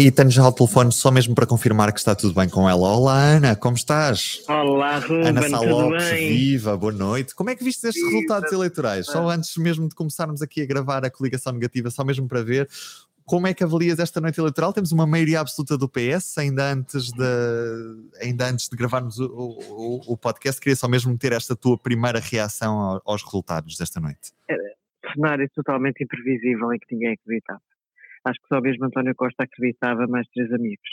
E tenho já o telefone só mesmo para confirmar que está tudo bem com ela. Olá, Ana, como estás? Olá, Ruben, Ana Salopes, bem? viva, boa noite. Como é que viste estes Viva. resultados eleitorais? Só antes mesmo de começarmos aqui a gravar a coligação negativa, só mesmo para ver como é que avalias esta noite eleitoral? Temos uma maioria absoluta do PS, ainda antes de, ainda antes de gravarmos o, o, o podcast, queria só mesmo ter esta tua primeira reação ao- aos resultados desta noite. Cenário totalmente imprevisível em que ninguém acreditava. Acho que só mesmo António Costa acreditava, mais três amigos.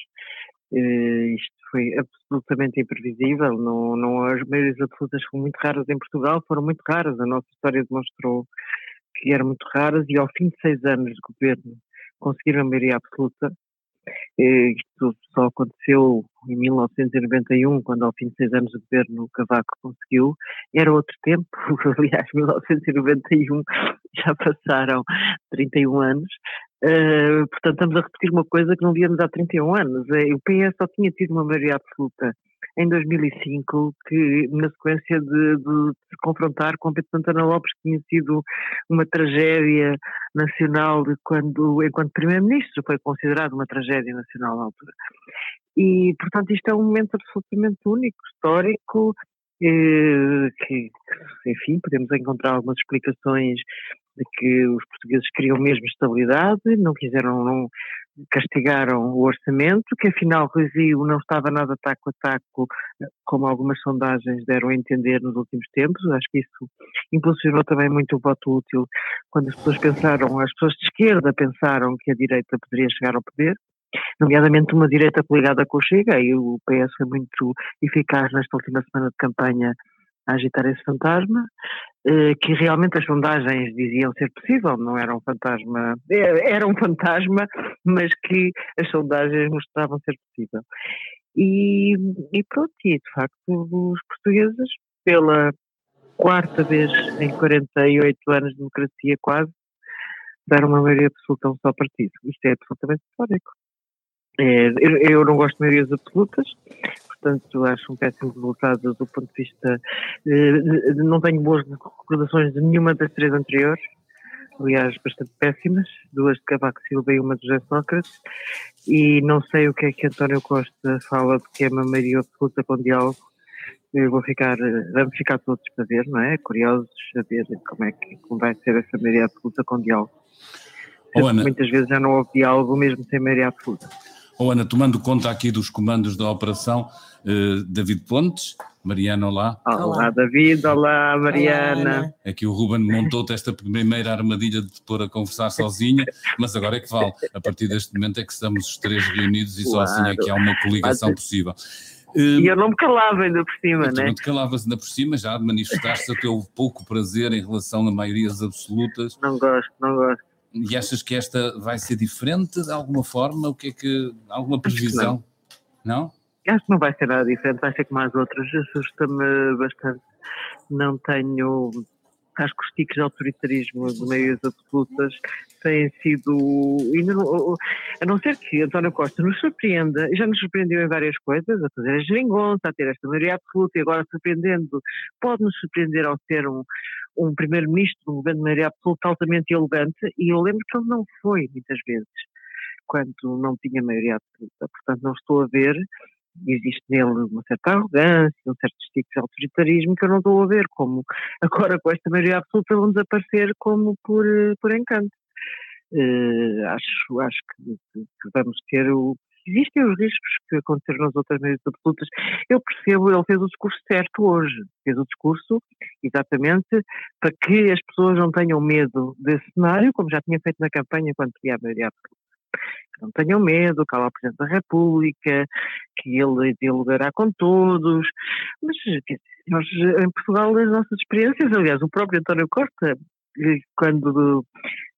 Eh, isto foi absolutamente imprevisível. Não, não, as maiorias absolutas foram muito raras em Portugal, foram muito raras. A nossa história demonstrou que eram muito raras e ao fim de seis anos de governo conseguiram a maioria absoluta. Eh, Isto só aconteceu em 1991, quando ao fim de seis anos de governo o Cavaco conseguiu. Era outro tempo, aliás, 1991 já passaram 31 anos. Eh, portanto, estamos a repetir uma coisa que não víamos há 31 anos. Eh, o PS só tinha tido uma maioria absoluta em 2005, que na sequência de, de se confrontar com Pedro Santana Lopes, que tinha sido uma tragédia nacional quando, enquanto Primeiro-Ministro, foi considerado uma tragédia nacional na altura. E, portanto, isto é um momento absolutamente único, histórico, que, que, enfim, podemos encontrar algumas explicações de que os portugueses queriam mesmo estabilidade, não quiseram, não castigaram o orçamento, que afinal Rui Rio não estava nada taco a taco, como algumas sondagens deram a entender nos últimos tempos. Acho que isso impulsionou também muito o voto útil quando as pessoas pensaram, as pessoas de esquerda pensaram que a direita poderia chegar ao poder, nomeadamente uma direita coligada com o Chega, e o PS foi muito eficaz nesta última semana de campanha a agitar esse fantasma, eh, que realmente as sondagens diziam ser possível, não era um fantasma, eh, era um fantasma, mas que as sondagens mostravam ser possível. E, e pronto, e de facto os portugueses, pela quarta vez em 48 anos de democracia quase, deram uma maioria absoluta a um só partido. Isto é absolutamente histórico. É, eu, eu não gosto de maiorias absolutas, portanto acho um péssimo resultado do ponto de vista. eh, não tenho boas recordações de nenhuma das três anteriores, aliás, bastante péssimas, duas de Cavaco Silva e uma de José Sócrates, e não sei o que é que António Costa fala de que é uma maioria absoluta com diálogo. Eu vou ficar, vamos ficar todos para ver, não é? Curiosos a ver como é que como vai ser essa maioria absoluta com diálogo. Oh, Ana. Muitas vezes já não houve diálogo mesmo sem maioria absoluta. Oh, Ana, tomando conta aqui dos comandos da operação, eh, David Pontes, Mariana, olá. Olá, Olá. David, olá Mariana. Olá, Ana. Aqui o Ruben montou-te esta primeira armadilha de te pôr a conversar sozinha, mas agora é que vale. A partir deste momento é que estamos os três reunidos e só assim é que há uma coligação Mas- possível. E eu não me calava ainda por cima, Tu né? não te calavas ainda por cima, já manifestaste o teu pouco prazer em relação a maiorias absolutas Não gosto, não gosto. E achas que esta vai ser diferente de alguma forma? O que é que. Alguma previsão? Não? Acho que não vai ser nada diferente, vai ser como as outras. Assusta-me bastante. Não tenho. Acho que os tiques de autoritarismo de meias absolutas têm sido. não- A não ser que António Costa nos surpreenda, já nos surpreendeu em várias coisas, a fazer a geringonça, a ter esta maioria absoluta, e agora surpreendendo, pode-nos surpreender ao ter um, um primeiro-ministro, um governo de maioria absoluta altamente elegante, e eu lembro que ele não foi, muitas vezes, quando não tinha maioria absoluta. Portanto, não estou a ver existe nele uma certa arrogância, um certo tipo de autoritarismo que eu não estou a ver como agora com esta maioria absoluta vão desaparecer como por, eh, por encanto. Eh, acho acho que, que- vamos ter o. Existem os riscos que aconteceram nas outras meias absolutas. Eu percebo, ele fez o discurso certo hoje. Fez o discurso exatamente para que as pessoas não tenham medo desse cenário, como já tinha feito na campanha quando tinha a maioria absoluta. Que não tenham medo, que há o Presidente da República, que ele dialogará com todos. Mas nós, em Portugal, as nossas experiências, aliás, o próprio António Costa, eh, quando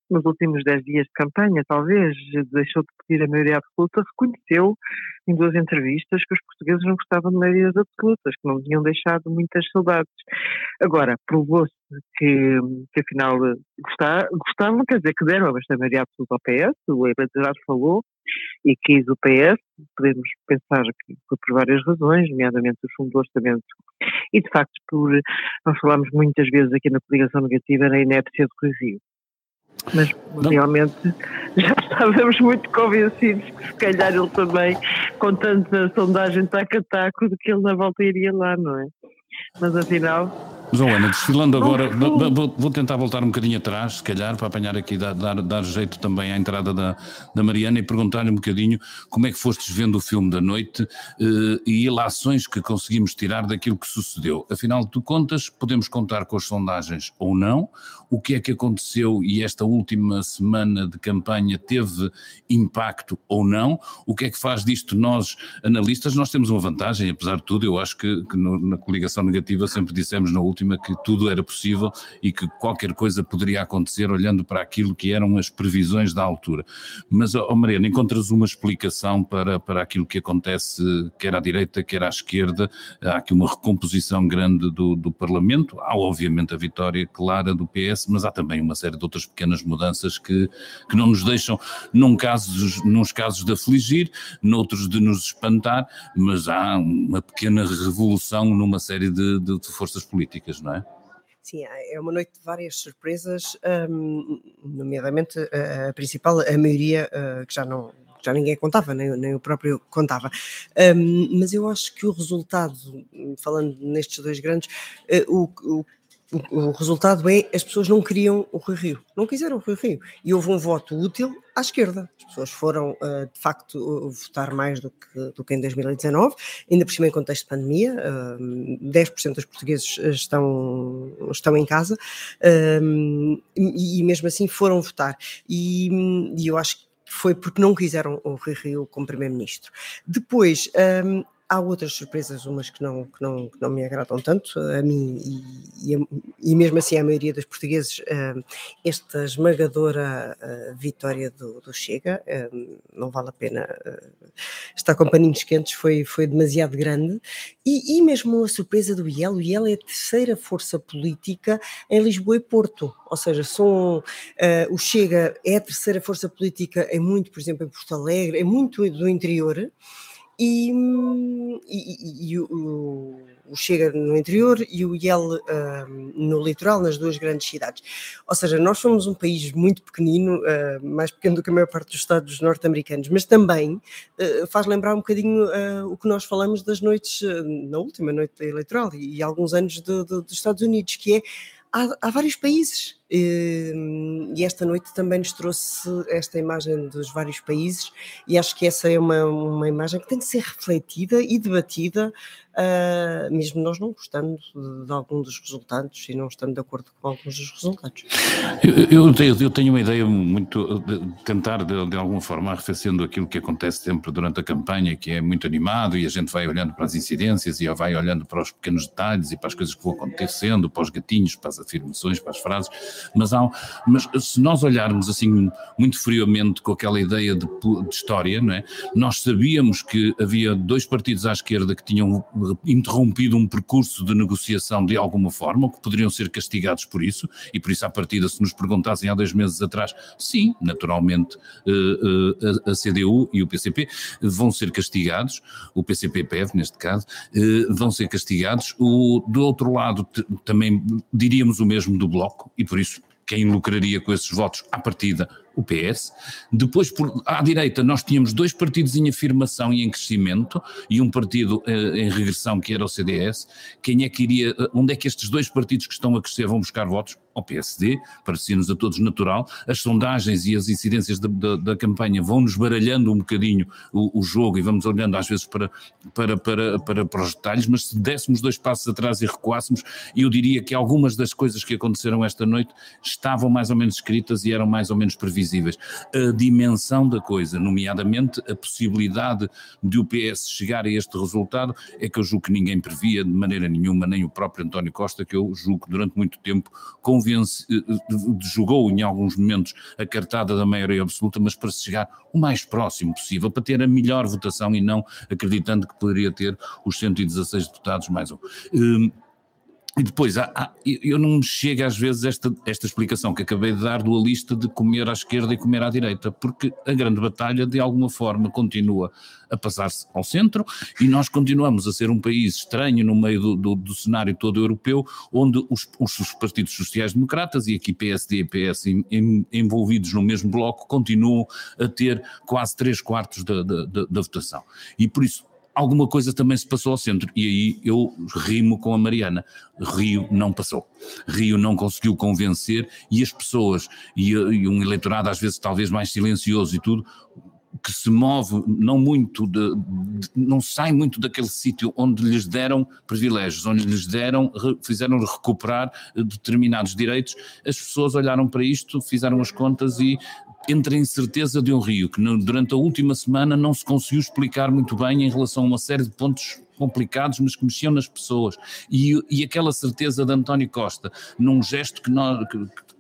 nos últimos dez dias de campanha, talvez, deixou de pedir a maioria absoluta, reconheceu em duas entrevistas que os portugueses não gostavam de maiorias absolutas, que não tinham deixado muitas saudades. Agora, provou-se que, que afinal gostar- gostavam, quer dizer, que deram esta maioria absoluta ao PS, o eleitorado falou, e quis o PS, podemos pensar que foi por várias razões, nomeadamente o fundo do orçamento, e de facto por, nós falámos muitas vezes aqui na coligação negativa na inépcia do Rui Rio. Mas realmente já estávamos muito convencidos que se calhar ele também, com tanta sondagem taco-taco, de que ele na volta iria lá, não é? Mas afinal Joana, desfilando agora, vou, vou, tentar voltar um bocadinho atrás, se calhar, para apanhar aqui, dar, dar, dar jeito também à entrada da, da Mariana e perguntar-lhe um bocadinho como é que fostes vendo o filme da noite eh, e ilações que conseguimos tirar daquilo que sucedeu. Afinal, tu contas, podemos contar com as sondagens ou não, o que é que aconteceu e esta última semana de campanha teve impacto ou não, o que é que faz disto nós, analistas, nós temos uma vantagem, apesar de tudo, eu acho que, que no, na coligação negativa sempre dissemos na última que tudo era possível e que qualquer coisa poderia acontecer olhando para aquilo que eram as previsões da altura. Mas, oh Mariana, encontras uma explicação para, para aquilo que acontece, quer à direita, quer à esquerda, há aqui uma recomposição grande do, do Parlamento, há obviamente a vitória clara do PS, mas há também uma série de outras pequenas mudanças que, que não nos deixam, num casos, nos casos de afligir, noutros de nos espantar, mas há uma pequena revolução numa série de, de, de forças políticas, não é? Sim, é uma noite de várias surpresas, um, nomeadamente a, a, principal, a maioria uh, que já não já ninguém contava, nem, nem o próprio contava. Um, mas eu acho que o resultado, falando nestes dois grandes, uh, o, o o, resultado é as pessoas não queriam o Rui Rio, não quiseram o Rui Rio. E houve um voto útil à esquerda. As pessoas foram, uh, de facto, votar mais do que, do que em 2019, ainda por cima em contexto de pandemia. Uh, 10% dos portugueses estão, estão em casa uh, e, e, mesmo assim foram votar. E, e eu acho que foi porque não quiseram o Rui Rio como Primeiro-Ministro. Depois, Há outras surpresas, umas que não, que não, que não me agradam tanto, a mim e, e, e mesmo assim a maioria dos portugueses, uh, esta esmagadora uh, vitória do, do Chega, uh, não vale a pena estar com paninhos quentes, foi, foi demasiado grande, e, e mesmo a surpresa do IEL, o IEL é a terceira força política em Lisboa e Porto, ou seja, são, o Chega é a terceira força política em muito, por exemplo, em Porto Alegre, é muito do interior, e, e, e o, o, Chega no interior e o IEL uh, no litoral, nas duas grandes cidades. Ou seja, nós somos um país muito pequenino, uh, mais pequeno do que a maior parte dos Estados norte-americanos, mas também uh, faz lembrar um bocadinho o que nós falamos das noites, na última noite eleitoral e, e alguns anos de, de, dos Estados Unidos, que é há, há vários países Hum, e esta noite também nos trouxe esta imagem dos vários países, e acho que essa é uma, uma imagem que tem que ser refletida e debatida, uh, mesmo nós não gostando de, de, algum dos resultados e não estando de acordo com alguns dos resultados. Eu, eu, eu tenho uma ideia muito de tentar, de, de, alguma forma, arrefecendo aquilo que acontece sempre durante a campanha, que é muito animado e a gente vai olhando para as incidências e vai olhando para os pequenos detalhes e para as coisas que vão acontecendo, para os gatinhos, para as afirmações, para as frases mas, há, mas se nós olharmos assim muito friamente com aquela ideia de, de, história, não é? nós sabíamos que havia dois partidos à esquerda que tinham interrompido um percurso de negociação de alguma forma, que poderiam ser castigados por isso, e por isso à partida se nos perguntassem há dois meses atrás, sim, naturalmente eh, eh, a CDU e o PCP vão ser castigados, o PCP-PEV neste caso, eh, vão ser castigados, o, do outro lado também diríamos o mesmo do Bloco, e por isso quem lucraria com esses votos à partida o PS. Depois, por, à direita, nós tínhamos dois partidos em afirmação e em crescimento e um partido eh, em regressão, que era o CDS. Quem é que iria, eh, onde é que estes dois partidos que estão a crescer vão buscar votos? Ao PSD, parecia-nos a todos natural. As sondagens e as incidências da, da, da campanha vão-nos baralhando um bocadinho o, o, jogo e vamos olhando às vezes para, para, para, para, para os detalhes, mas se dessemos dois passos atrás e recuássemos, eu diria que algumas das coisas que aconteceram esta noite estavam mais ou menos escritas e eram mais ou menos previsíveis visíveis. A dimensão da coisa, nomeadamente a possibilidade de o PS chegar a este resultado, é que eu julgo que ninguém previa de maneira nenhuma, nem o próprio António Costa, que eu julgo que durante muito tempo convence, eh, eh, jogou em alguns momentos a cartada da maioria absoluta, mas para se chegar o mais próximo possível, para ter a melhor votação e não acreditando que poderia ter os 116 deputados mais um. E depois, há, há, eu não me chega às vezes esta, esta explicação que acabei de dar dualista de comer à esquerda e comer à direita, porque a grande batalha de alguma forma continua a passar-se ao centro e nós continuamos a ser um país estranho no meio do, do, do cenário todo europeu, onde os, os, os partidos sociais-democratas e aqui PSD e PS em, em, envolvidos no mesmo bloco continuam a ter quase três quartos da, da, da, da votação. E por isso alguma coisa também se passou ao centro. E aí eu rimo com a Mariana. Rio não passou. Rio não conseguiu convencer e as pessoas, e, e um eleitorado às vezes talvez mais silencioso e tudo, que se move não muito, de, de, não sai muito daquele sítio onde lhes deram privilégios, onde lhes deram, fizeram recuperar determinados direitos, as pessoas olharam para isto, fizeram as contas e entre a incerteza de um Rio, que durante a última semana não se conseguiu explicar muito bem em relação a uma série de pontos complicados, mas que mexiam nas pessoas, e, e aquela certeza de António Costa, num gesto que, nós, que,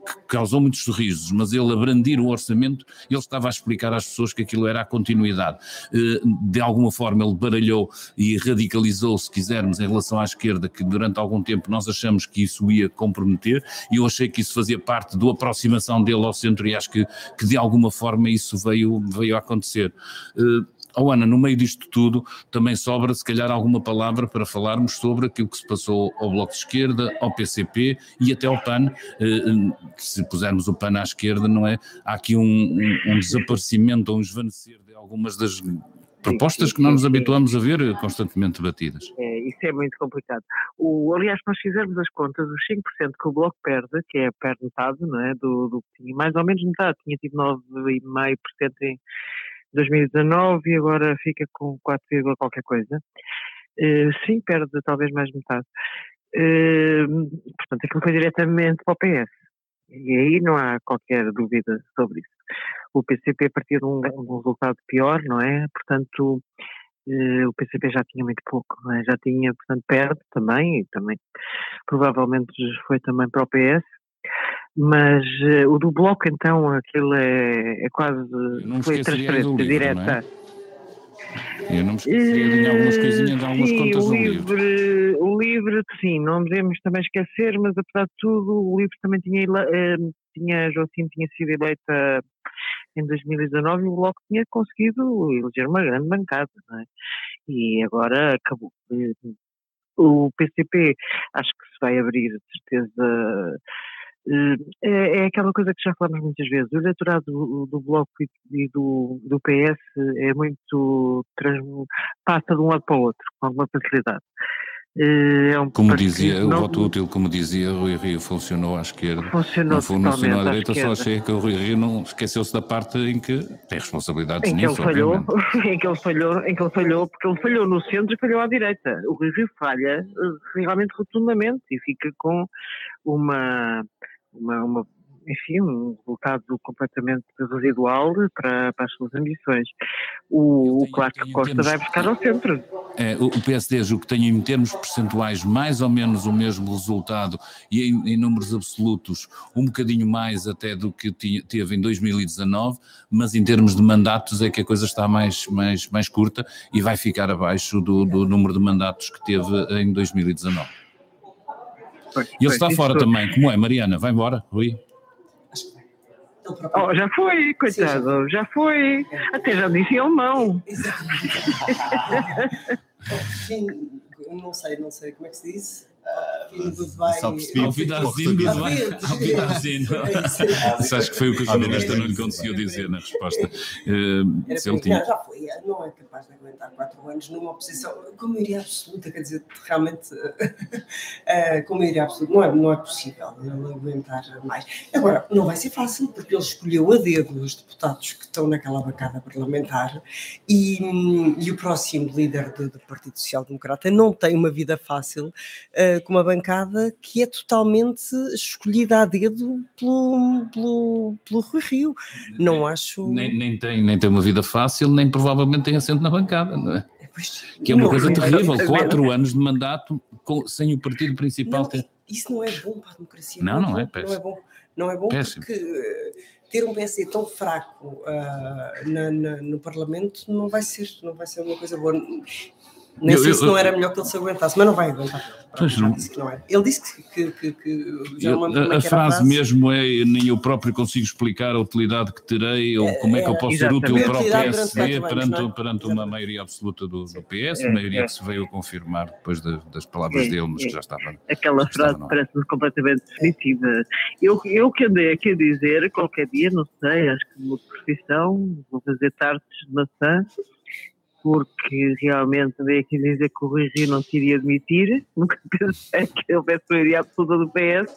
que causou muitos sorrisos, mas ele a brandir o orçamento, ele estava a explicar às pessoas que aquilo era a continuidade. Eh, de alguma forma ele baralhou e radicalizou, se quisermos, em relação à esquerda, que durante algum tempo nós achamos que isso ia comprometer, e eu achei que isso fazia parte da aproximação dele ao centro e acho que, que de alguma forma isso veio, veio a acontecer. Oh Ana, no meio disto tudo, também sobra se calhar alguma palavra para falarmos sobre aquilo que se passou ao Bloco de Esquerda, ao PCP e até ao PAN. Eh, eh, se pusermos o PAN à esquerda, não é? Há aqui um, um, um desaparecimento ou um esvanecer de algumas das propostas que não nos habituamos a ver constantemente batidas. É, isso é muito complicado. O, aliás, se nós fizermos as contas, os 5% que o Bloco perde, que é perde metade, não é? Do, do que tinha, mais ou menos metade, tinha tido 9,5% em 2019 e agora fica com 4, qualquer coisa. Uh, sim, perde talvez mais metade. Uh, portanto, aquilo foi diretamente para o PS. E aí não há qualquer dúvida sobre isso. O PCP partiu de um, um resultado pior, não é? Portanto, uh, o PCP já tinha muito pouco, é? já tinha, portanto, perde também, e também provavelmente foi também para o PS. Mas uh, o do Bloco, então, aquilo é, é quase. Foi transferência livro, direta. É? Eu não me esqueceria de algumas coisinhas, de algumas sim, contas o do livro, livro. O livro, sim, não devemos também esquecer, mas apesar de tudo, o livro também tinha, uh, tinha Joacim tinha sido eleita em 2019 e o Bloco tinha conseguido eleger uma grande bancada, não é? E agora acabou. O PCP acho que se vai abrir, de certeza é, é, aquela coisa que já falamos muitas vezes. O eleitorado do, do Bloco e do, do PS é muito. passa de um lado para o outro, com alguma facilidade. Eh, é um como dizia, o voto útil, como dizia Rui Rio, funcionou à esquerda. Funcionou não funcionou à direita, só achei que o Rui Rio não esqueceu-se da parte em que tem responsabilidades em nisso. Que ele falhou, em, que ele falhou, em que ele falhou, porque ele falhou no centro e falhou à direita. O Rui Rio falha eh, realmente rotundamente e fica com uma uma, uma, enfim, um resultado completamente residual para, para as suas ambições. O, o Clark Costa termos, vai buscar ao centro. É, o PSD, o que tem em termos percentuais mais ou menos o mesmo resultado e em, em números absolutos um bocadinho mais até do que tinha, teve em 2019, mas em termos de mandatos é que a coisa está mais, mais, mais curta e vai ficar abaixo do, do número de mandatos que teve em 2019 e ele está fora também, como é, Mariana? Vai embora, Rui? Oh, já foi, coitado, Sim, já... já foi. Até já disse em alemão. Exatamente. não sei, não sei como é que se diz. Goodbye. Só percebi. Auf Wiedersehen, goodbye. Auf Wiedersehen. Isso acho que foi o que o nesta não lhe conseguiu dizer na resposta. Uh, se ele tinha... Já foi, não é capaz de aguentar quatro anos numa oposição com maioria absoluta, quer dizer, realmente uh, com maioria absoluta não é, não é possível ele aguentar mais. Agora, não vai ser fácil, porque ele escolheu a dedo os deputados que estão naquela bancada parlamentar e, um, e o próximo líder do, do Partido Social Democrata não tem uma vida fácil. Uh, com uma bancada que é totalmente escolhida a dedo pelo, pelo, pelo Rui Rio. Não acho. Nem, nem, tem, nem tem uma vida fácil, nem provavelmente tem assento na bancada, não é? que é uma não, coisa terrível, quatro anos de mandato com, sem o partido principal ter. Isso não é bom para a democracia. Não, não, é, é Não é bom, não é bom péssimo. porque eh, ter um PSD tão fraco uh, na, na, no Parlamento não vai ser, não vai ser uma coisa boa Nem eu, sei eu, se não era melhor que ele se aguentasse, mas não vai aguentar. Pois não. Ele disse que, que, que já não a, a, frase mesmo é nem eu próprio consigo explicar a utilidade que terei ou como é que eu posso ser útil para o PSD perante, é? perante uma maioria absoluta do, do PS, é, maioria é. que se veio confirmar depois de, das palavras é, dele, mas que já estava. Aquela já frase parece-me completamente definitiva. Eu, eu que andei aqui a dizer, qualquer dia, não sei, acho que uma profissão, vou fazer tardes de maçã porque realmente andei aqui dizer que o Rui Rio não se iria admitir, nunca pensei que ele houvesse maioria absoluta do PS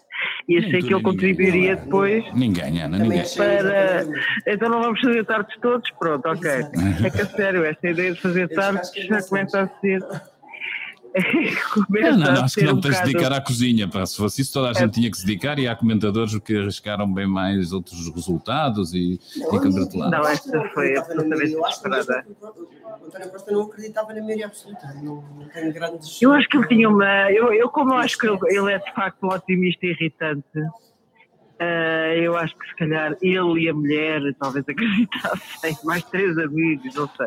e achei que ele contribuiria ninguém, depois. Ninguém, Ana, ninguém. Para... Então não vamos fazer tardes todos? Pronto, ok. É que a sério, esta ideia de fazer tardes já começa a ser não, não, acho que não um tens de dedicar à cozinha. Pá. Se fosse isso, toda a gente é. tinha que se dedicar e há comentadores que arriscaram bem mais outros resultados e, não, e congratularam. Não, esta foi absolutamente desesperada. O António Costa não acreditava na maioria absoluta. Não, grandes. Eu acho que ele tinha uma. Eu, eu como acho que ele é de facto um otimista irritante. Uh, eu acho que se calhar ele e a mulher talvez acreditassem, mais três amigos, não sei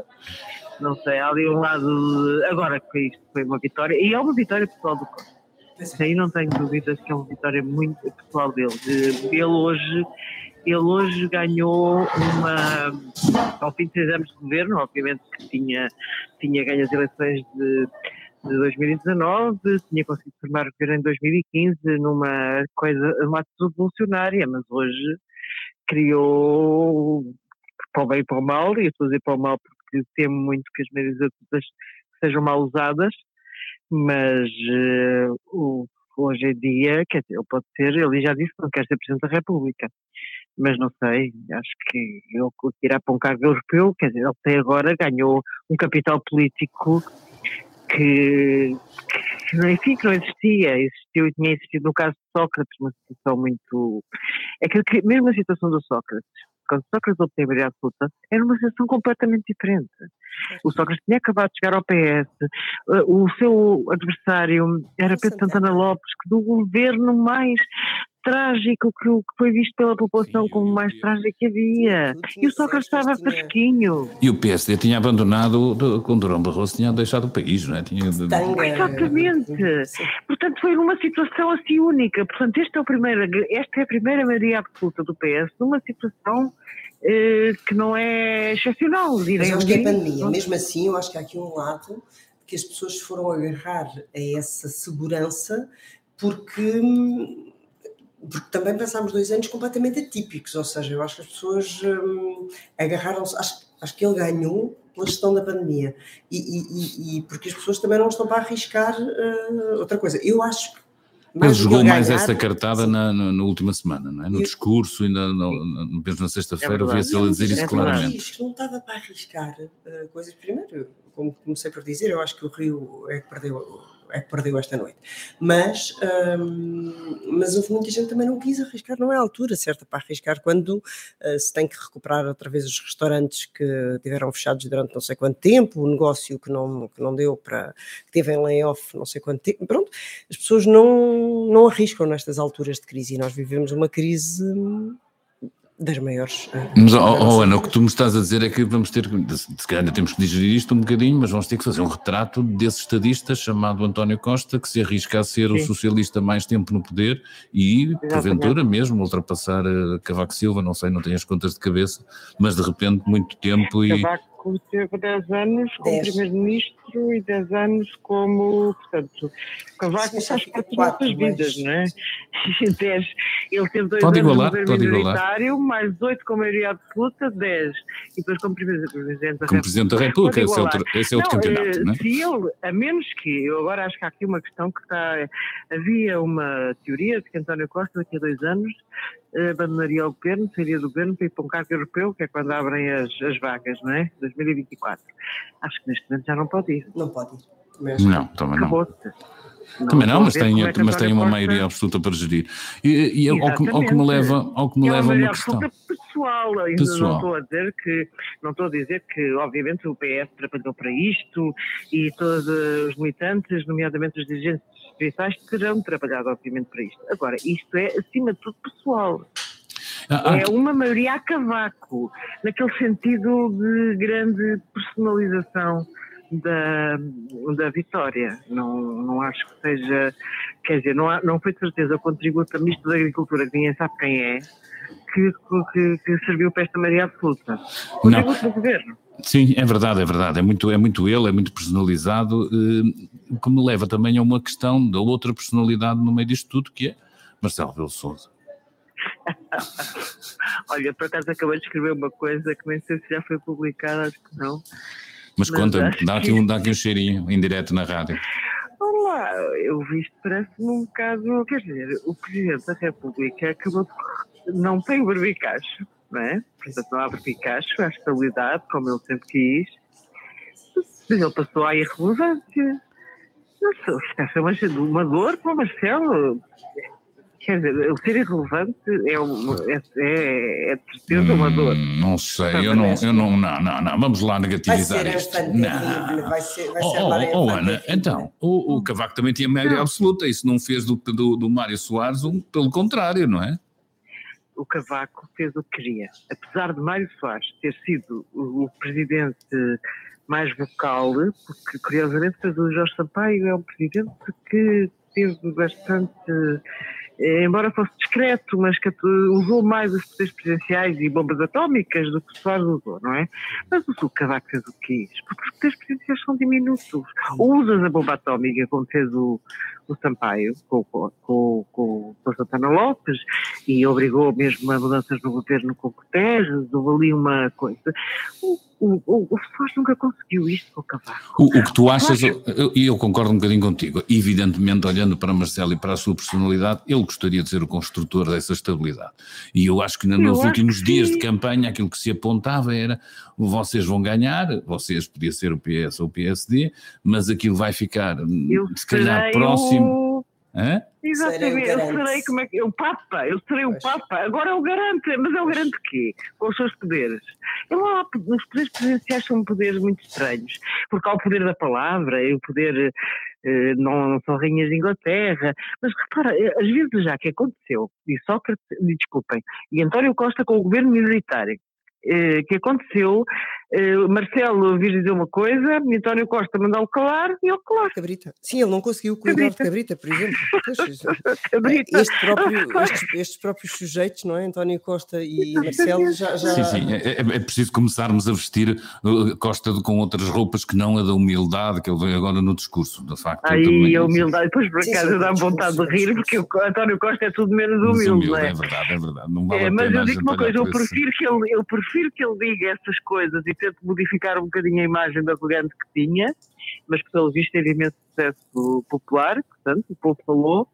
não sei, há ali um lado. De, agora que isto foi uma vitória, e é uma vitória pessoal do Costa. Isso aí não tenho dúvidas que é uma vitória muito pessoal dele. Ele hoje, ele hoje ganhou uma. Ao fim de seis anos de governo, obviamente que tinha, tinha ganho as eleições de, de 2019, tinha conseguido formar o governo em 2015 numa coisa, uma atitude revolucionária, mas hoje criou para o bem e para o mal, e estou a dizer para o mal que temo muito que as medidas absolutas sejam mal usadas, mas uh, hoje em dia, quer dizer, ele pode ser, ele já disse que não quer ser Presidente da República, mas não sei, acho que ele irá para um cargo europeu, quer dizer, ele até agora ganhou um capital político que, que enfim, que não existia, existiu e tinha existido no caso de Sócrates, uma situação muito. É que mesmo a situação do Sócrates, quando Sócrates obteve a maioria absoluta, era uma situação completamente diferente. O Sócrates tinha acabado de chegar ao PS, eh, o seu adversário era Pedro Santana Lopes, que do governo mais trágico que, foi visto pela população Sim, como o mais trágico que havia. E o Sócrates estava fresquinho. E o PSD tinha abandonado, com Durão Barroso tinha deixado o país, não é? Tinha... Exatamente. Portanto, foi uma situação assim única. Portanto, esta é, a primeira, esta é a primeira maioria absoluta do PS numa situação eh, que não é excepcional. Mas eu acho que é a pandemia. Mesmo assim, eu acho que há aqui um lado que as pessoas foram agarrar a essa segurança porque hum, porque também passámos dois anos completamente atípicos, ou seja, eu acho que as pessoas hum, agarraram-se, acho, acho que ele ganhou pela gestão da pandemia e, e, e, porque as pessoas também não estão para arriscar uh, outra coisa. Eu acho que ele jogou mais essa cartada na, na, na, última semana, não é? no eu, discurso, ainda no, mesmo na sexta-feira, é ouvia-se ele dizer isso é claramente. Não estava para arriscar uh, coisas. Primeiro, como comecei por dizer, eu acho que o Rio é que perdeu é que perdeu esta noite. Mas, hum, mas houve muita gente também não quis arriscar, não é a altura certa para arriscar quando uh, se tem que recuperar outra vez os restaurantes que tiveram fechados durante não sei quanto tempo, o negócio que não, que não deu para, que teve em layoff não sei quanto tempo, pronto, as pessoas não, não arriscam nestas alturas de crise e nós vivemos uma crise das maiores. Eh, mas, oh, Ana, o que tu me estás a dizer é que vamos ter, se calhar ainda temos que digerir isto um bocadinho, mas vamos ter que fazer um retrato desse estadista chamado António Costa, que se arrisca a ser Sim. o socialista mais tempo no poder e, Exatamente. porventura, mesmo ultrapassar uh, Cavaco Silva, não sei, não tenho as contas de cabeça, mas de repente muito tempo e. Cavaco teve 10 anos como Primeiro-Ministro e 10 anos como, portanto, Cavaco faz parte das nossas vidas, não é? 10, ele teve dois pode anos igualar, como minoritário, mais 8 com maioria absoluta, 10. E depois como Presidente da como Presidente da República, esse é outro, esse é outro não, campeonato, eh, não é? Se ele, a menos que, eu agora acho que há aqui uma questão que está, havia uma teoria de que António Costa daqui a dois anos abandonaria o governo, sairia do governo para ir para um cargo europeu, que é quando abrem as, as vagas, não é? 2024. Acho que neste momento já não pode ir. Não pode ir. Mas não, também não. Não, Também não, mas tem, é mas tem uma maioria absoluta para gerir. E, e ao, que, ao, que me leva, ao que me é leva uma, uma questão. pessoal, ainda pessoal. não estou a dizer que não estou a dizer que obviamente o PS trabalhou para isto e todos os militantes, nomeadamente os dirigentes distritais, terão trabalhado obviamente para isto. Agora, isto é acima de tudo pessoal. Ah, ah, é uma maioria a cavaco, naquele sentido de grande personalização da, da vitória. Não, não acho que seja, quer dizer, não, há, não foi de certeza o contributo da Ministra da Agricultura, que ninguém sabe quem é, que, que, que serviu para esta maioria absoluta. Contributo do governo. Sim, é verdade, é verdade. É muito, é muito ele, é muito personalizado, eh, o que me leva também a uma questão da outra personalidade no meio disto tudo, que é Marcelo Rebelo Souza. Olha, por acaso acabei de escrever uma coisa que nem sei se já foi publicada, acho que não. Mas, Mas conta, dá aqui, um, dá aqui um cheirinho em direto na rádio. Olá, eu vi isto parece-me um bocado, quer dizer, o Presidente da República acabou de, não tem barbicacho, não é? Portanto, não há barbicacho, há estabilidade, como ele sempre quis, mas ele passou à irrelevância. Não sei, isto é uma, uma dor para o Marcelo. Quer dizer, o ser irrelevante é, uma, é, é, é de certeza uma dor. Hum, não sei, eu não, eu não, não, não, não, vamos lá negativizar vai isto. Não. Vai ser, vai ser oh, oh, oh Ana, então, o, o Cavaco também tinha maioria absoluta, isso não fez do, do, do Mário Soares um, pelo contrário, não é? O Cavaco fez o que queria. Apesar de Mário Soares ter sido o, o presidente mais vocal, porque curiosamente o Jorge Sampaio é um presidente que teve bastante eh, embora fosse discreto, mas que usou mais os poderes presidenciais e bombas atómicas do que Soares usou, não é? Mas o Cavaco fez o que quis, porque os poderes presidenciais são diminutos. Ou usas a bomba atómica, como fez o, o Sampaio, com, com, com, com o Santana Lopes, e obrigou mesmo a mudanças no governo com Guterres, houve ali uma coisa. O, o, o, o Soares nunca conseguiu isto com o Cavaco. O, o que tu achas, e eu, eu, concordo um bocadinho contigo, evidentemente, olhando para Marcelo e para a sua personalidade, ele gostaria de ser o construtor dessa estabilidade. E eu acho que nos últimos que... dias de campanha aquilo que se apontava era vocês vão ganhar, vocês podia ser o PS ou o PSD, mas aquilo vai ficar, eu se calhar, próximo. Hã? Exatamente, eu serei como é que. O Papa, eu serei o Papa. Agora é o garante, mas é o garante quê? Com os seus poderes. Eu lá, os poderes presidenciais são poderes muito estranhos, porque há o poder da palavra e o poder. Eh, não são rainhas de Inglaterra, mas repara, eh, às vezes já que aconteceu, e Sócrates, desculpem, e António Costa com o governo militário, eh, que aconteceu, eh, Marcelo vir dizer uma coisa, António Costa mandá-lo calar e ele calar. Cabrita. Sim, ele não conseguiu cuidar cabrita. de Cabrita, por exemplo. cabrita. Este próprio, estes, estes, próprios sujeitos, não é? António Costa e Marcelo já. já... Sim, sim, é, é, é, preciso começarmos a vestir uh, Costa com outras roupas que não a da humildade que ele veio agora no discurso, de facto. Aí também... a humildade, depois por acaso dá vontade de rir, porque o António Costa é tudo menos humilde. humilde é? é verdade, é verdade. Não vale é, mas eu digo uma coisa, eu prefiro, que ele, eu prefiro que ele diga essas coisas e tente modificar um bocadinho a imagem da arrogante que tinha, mas que pelo visto teve imenso sucesso popular, portanto, o povo falou,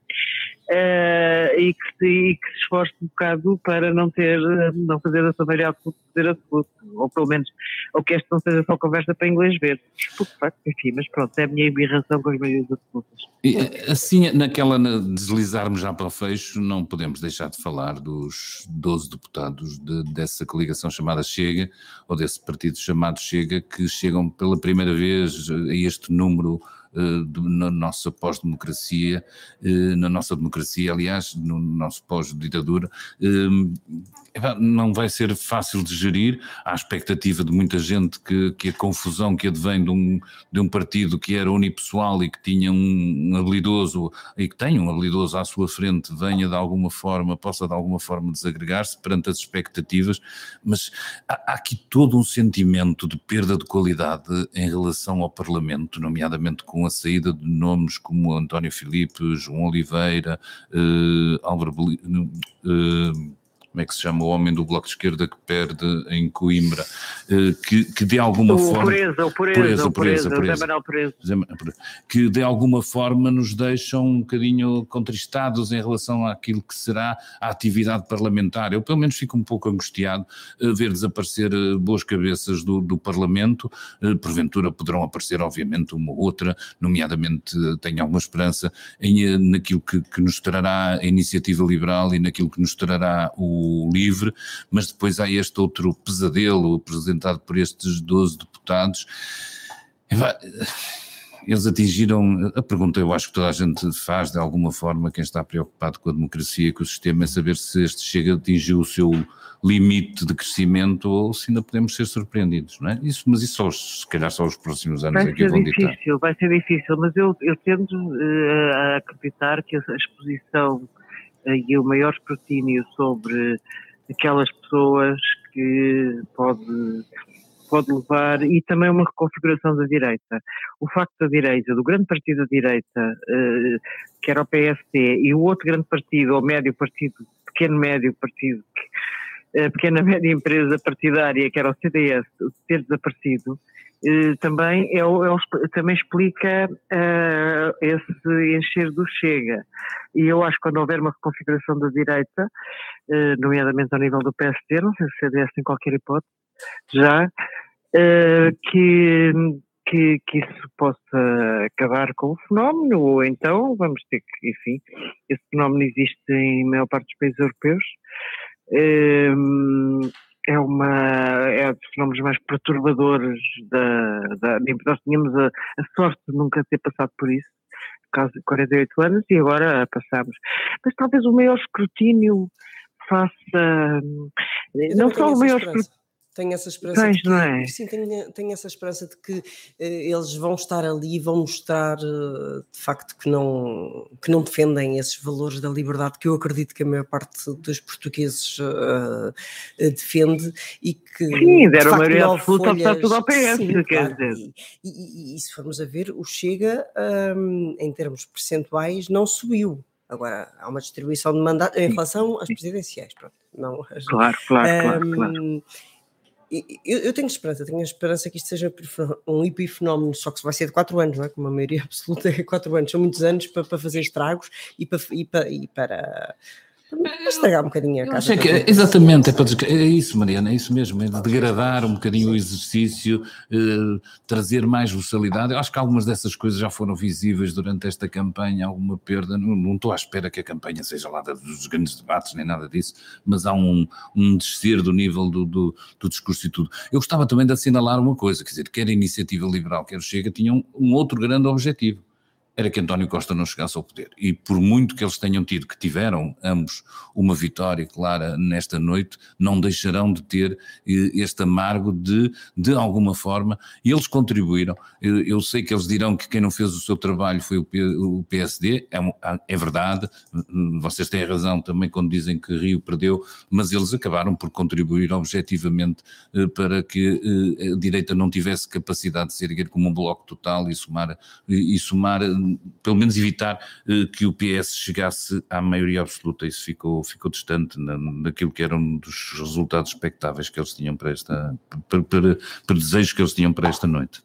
uh, e, que se, e, que se, esforce um bocado para não ter, não fazer a sua absoluta poder absoluto, ou pelo menos, ou que esta não seja só conversa para inglês ver. Porque, enfim, mas pronto, é a minha embirração com as meias absolutas. E, assim, naquela, deslizarmos já para o fecho, não podemos deixar de falar dos 12 deputados de, dessa coligação chamada Chega, ou desse partido chamado Chega, que chegam pela primeira vez a este número eh, na nossa pós-democracia, eh, na nossa democracia, aliás, no nosso pós-ditadura, eh, não vai ser fácil de gerir. Há expectativa de muita gente que, que a confusão que advém de um, de um partido que era unipessoal e que tinha um, habilidoso e que tem um habilidoso à sua frente venha de alguma forma, possa de alguma forma desagregar-se perante as expectativas, mas há, há aqui todo um sentimento de perda de qualidade em relação ao Parlamento, nomeadamente com com a saída de nomes como António Filipe, João Oliveira, uh, Álvaro uh, como é que se chama, o homem do Bloco de Esquerda que perde em Coimbra, eh, que, que de alguma o forma... Pureza, o Pureza, o Pureza, Pureza, Pureza, Que de alguma forma nos deixam um bocadinho contristados em relação àquilo que será a atividade parlamentar. Eu pelo menos fico um pouco angustiado a ver desaparecer eh, boas cabeças do, do Parlamento, eh, porventura poderão aparecer obviamente uma ou outra, nomeadamente tenho alguma esperança em, naquilo que, que nos trará a iniciativa liberal e naquilo que nos trará o livre, mas depois há este outro pesadelo apresentado por estes 12 deputados. eles atingiram. A pergunta eu acho que toda a gente faz de alguma forma, quem está preocupado com a democracia com o sistema, é saber se este chega atingiu o seu limite de crescimento ou se ainda podemos ser surpreendidos, não é? Isso, mas isso só, se calhar só os próximos anos vai é que vão difícil, ditar. Vai ser difícil, mas eu, eu tendo uh, a acreditar que a exposição e o maior escrutínio sobre aquelas pessoas que pode pode levar e também uma reconfiguração da direita. O facto da direita, do grande partido da direita, uh, que era o PSD, e o outro grande partido, ou médio partido, pequeno médio partido, a pequena média empresa partidária, que era o CDS, ter desaparecido, também, é, é, também explica uh, esse encher do Chega. E eu acho que quando houver uma reconfiguração da direita, nomeadamente ao nível do PSD, não sei se o CDS tem qualquer hipótese, já, uh, que, que, que isso possa acabar com o fenómeno, ou então vamos ter que, enfim, esse fenómeno existe em maior parte dos países europeus. Uh, é uma é dos fenómenos mais perturbadores da, da nós tínhamos a, a, sorte de nunca ter passado por isso de 48 anos e agora passamos. Mas talvez o maior escrutínio faça não só o maior escrutínio tenho essa esperança. De que, não é? Sim, tenho, tenho, essa esperança de que eh, eles vão estar ali e vão mostrar eh, de facto que não, que não defendem esses valores da liberdade que eu acredito que a maior parte dos portugueses uh, defende e que. Sim, deram a maioria absoluta está tudo ao PS, sim, quer claro, dizer. E, e, e, se formos a ver, o Chega, um, em termos percentuais, não subiu. Agora, há uma distribuição de mandato em relação às presidenciais, pronto. Não, claro, claro, um, claro, claro eu, eu, tenho esperança, tenho a esperança que isto seja um epifenómeno, só que vai ser de 4 anos, não é? Como a maioria absoluta é 4 anos, são muitos anos para, para fazer estragos e para, e para, e para estragar um bocadinho a casa. Que, exatamente, é, para, é isso, Mariana, é isso mesmo, é degradar um bocadinho o exercício, eh, trazer mais vocalidade. Eu acho que algumas dessas coisas já foram visíveis durante esta campanha, alguma perda. Não, não estou à espera que a campanha seja lá dos grandes debates, nem nada disso, mas há um, um descer do nível do, do, do, discurso e tudo. Eu gostava também de assinalar uma coisa, quer dizer, quer a iniciativa liberal, quer o Chega, tinham um outro grande objetivo era que António Costa não chegasse ao poder. E por muito que eles tenham tido, que tiveram ambos uma vitória clara nesta noite, não deixarão de ter eh, este amargo de, de alguma forma, eles contribuíram. Eu, sei que eles dirão que quem não fez o seu trabalho foi o, PSD, é, é verdade, vocês têm razão também quando dizem que Rio perdeu, mas eles acabaram por contribuir objetivamente eh, para que eh, a direita não tivesse capacidade de ser erguer como um bloco total e somar, e somar pelo menos evitar uh, que o PS chegasse à maioria absoluta. Isso ficou, ficou distante daquilo que eram dos resultados expectáveis que eles tinham para esta, para, para, para desejos que eles tinham para esta noite.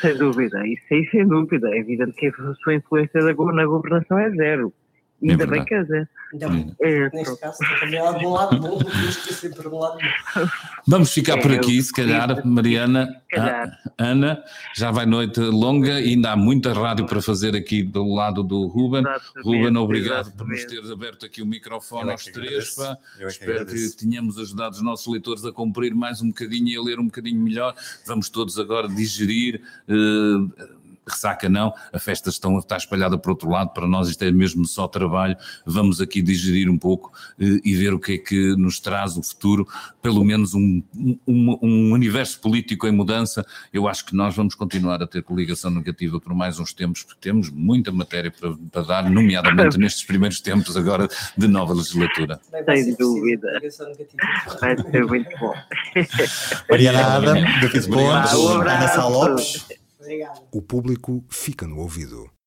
Sem dúvida, isso aí sem dúvida. É evidente que a sua influência na governação é zero. É Ainda é bem que é zero. é, neste caso, também há de um lado bom, sempre um lado bom. Vamos ficar é, por aqui, se calhar, Mariana. Calhar. Ana, já vai noite longa, ainda há muita rádio para fazer aqui do lado do Ruben. Exatamente, Ruben, obrigado exatamente. por nos teres aberto aqui o microfone aos três. Pá. Espero que, que tenhamos ajudado os nossos leitores a cumprir mais um bocadinho e a ler um bocadinho melhor. Vamos todos agora digerir. Uh, ressaca não, a festa estão, está espalhada por outro lado, para nós isto é mesmo só trabalho, vamos aqui digerir um pouco eh, e ver o que é que nos traz o futuro, pelo menos um, um, um universo político em mudança, eu acho que nós vamos continuar a ter coligação negativa por mais uns tempos, porque temos muita matéria para, para dar, nomeadamente nestes primeiros tempos agora de nova legislatura. Sem dúvida. Vai ser muito bom. Mariana Adam, do Ana Sá Lopes. O público fica no ouvido.